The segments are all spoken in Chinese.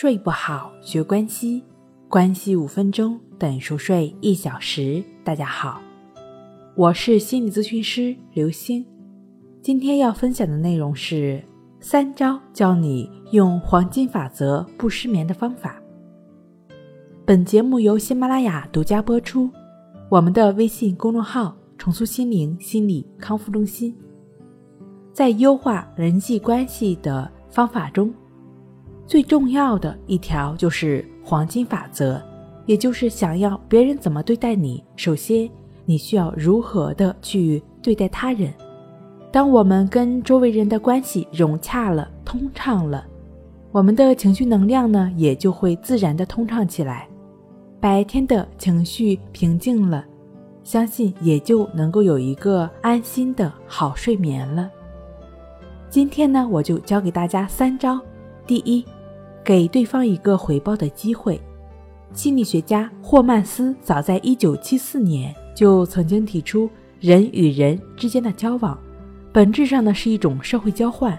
睡不好，学关系，关系五分钟等于熟睡一小时。大家好，我是心理咨询师刘星。今天要分享的内容是三招教你用黄金法则不失眠的方法。本节目由喜马拉雅独家播出。我们的微信公众号“重塑心灵心理康复中心”在优化人际关系的方法中。最重要的一条就是黄金法则，也就是想要别人怎么对待你，首先你需要如何的去对待他人。当我们跟周围人的关系融洽了、通畅了，我们的情绪能量呢也就会自然的通畅起来。白天的情绪平静了，相信也就能够有一个安心的好睡眠了。今天呢，我就教给大家三招，第一。给对方一个回报的机会。心理学家霍曼斯早在1974年就曾经提出，人与人之间的交往，本质上呢是一种社会交换。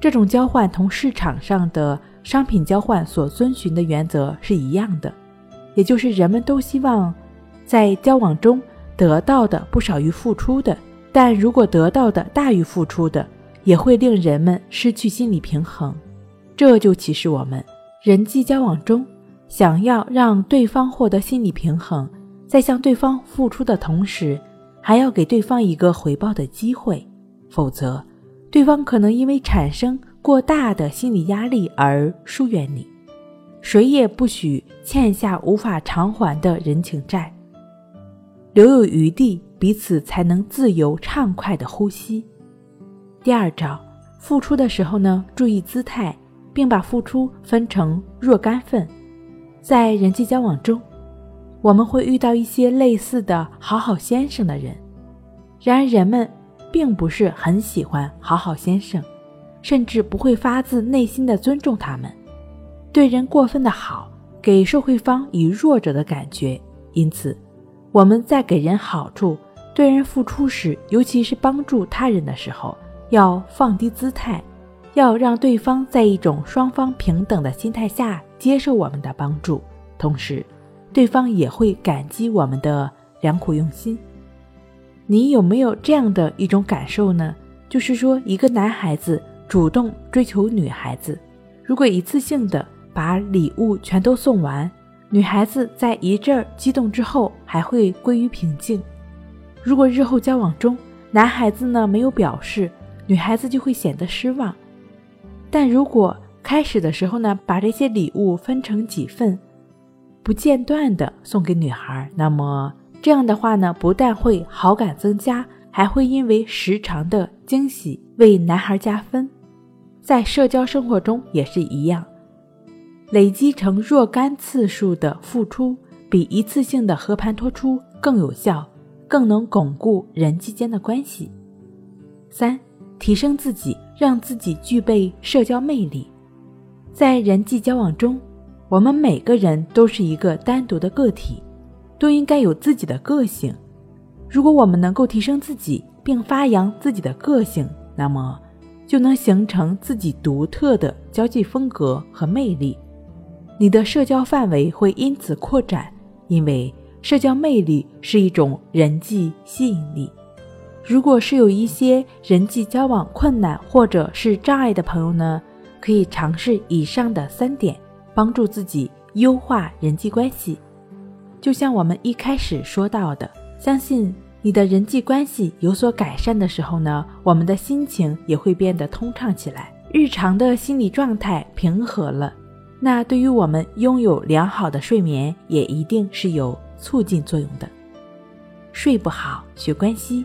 这种交换同市场上的商品交换所遵循的原则是一样的，也就是人们都希望在交往中得到的不少于付出的。但如果得到的大于付出的，也会令人们失去心理平衡。这就启示我们，人际交往中，想要让对方获得心理平衡，在向对方付出的同时，还要给对方一个回报的机会，否则，对方可能因为产生过大的心理压力而疏远你。谁也不许欠下无法偿还的人情债，留有余地，彼此才能自由畅快的呼吸。第二招，付出的时候呢，注意姿态。并把付出分成若干份，在人际交往中，我们会遇到一些类似的好好先生的人。然而，人们并不是很喜欢好好先生，甚至不会发自内心的尊重他们。对人过分的好，给受贿方以弱者的感觉。因此，我们在给人好处、对人付出时，尤其是帮助他人的时候，要放低姿态。要让对方在一种双方平等的心态下接受我们的帮助，同时，对方也会感激我们的良苦用心。你有没有这样的一种感受呢？就是说，一个男孩子主动追求女孩子，如果一次性的把礼物全都送完，女孩子在一阵儿激动之后还会归于平静。如果日后交往中，男孩子呢没有表示，女孩子就会显得失望。但如果开始的时候呢，把这些礼物分成几份，不间断的送给女孩，那么这样的话呢，不但会好感增加，还会因为时常的惊喜为男孩加分。在社交生活中也是一样，累积成若干次数的付出，比一次性的和盘托出更有效，更能巩固人际间的关系。三。提升自己，让自己具备社交魅力。在人际交往中，我们每个人都是一个单独的个体，都应该有自己的个性。如果我们能够提升自己，并发扬自己的个性，那么就能形成自己独特的交际风格和魅力。你的社交范围会因此扩展，因为社交魅力是一种人际吸引力。如果是有一些人际交往困难或者是障碍的朋友呢，可以尝试以上的三点，帮助自己优化人际关系。就像我们一开始说到的，相信你的人际关系有所改善的时候呢，我们的心情也会变得通畅起来，日常的心理状态平和了，那对于我们拥有良好的睡眠也一定是有促进作用的。睡不好学关系。